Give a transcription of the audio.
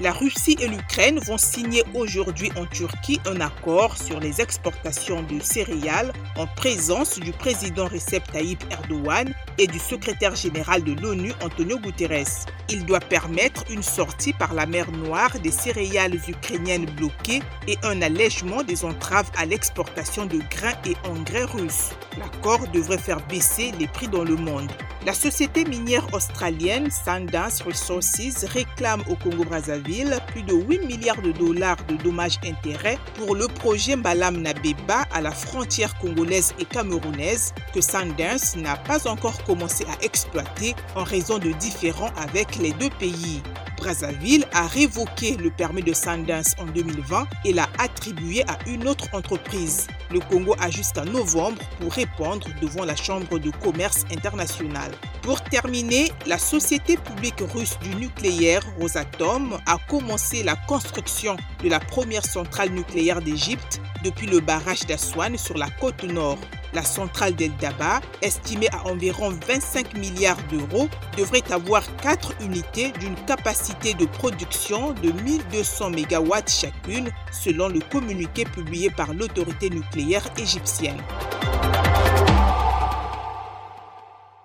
La Russie et l'Ukraine vont signer aujourd'hui en Turquie un accord sur les exportations de céréales en présence du président Recep Tayyip Erdogan et du secrétaire général de l'ONU Antonio Guterres. Il doit permettre une sortie par la mer Noire des céréales ukrainiennes bloquées et un allègement des entraves à l'exportation de grains et engrais russes. L'accord devrait faire baisser les prix dans le monde. La société minière australienne Sundance Resources réclame au Congo-Brazzaville plus de 8 milliards de dollars de dommages-intérêts pour le projet Mbalam Nabeba à la frontière congolaise et camerounaise que Sundance n'a pas encore commencé à exploiter en raison de différends avec les deux pays. Brazzaville a révoqué le permis de Sundance en 2020 et l'a attribué à une autre entreprise. Le Congo a jusqu'à novembre pour répondre devant la Chambre de commerce internationale. Pour terminer, la société publique russe du nucléaire Rosatom a commencé la construction de la première centrale nucléaire d'Égypte depuis le barrage d'Aswan sur la côte nord. La centrale d'El Daba, estimée à environ 25 milliards d'euros, devrait avoir 4 unités d'une capacité de production de 1200 MW chacune, selon le communiqué publié par l'autorité nucléaire égyptienne.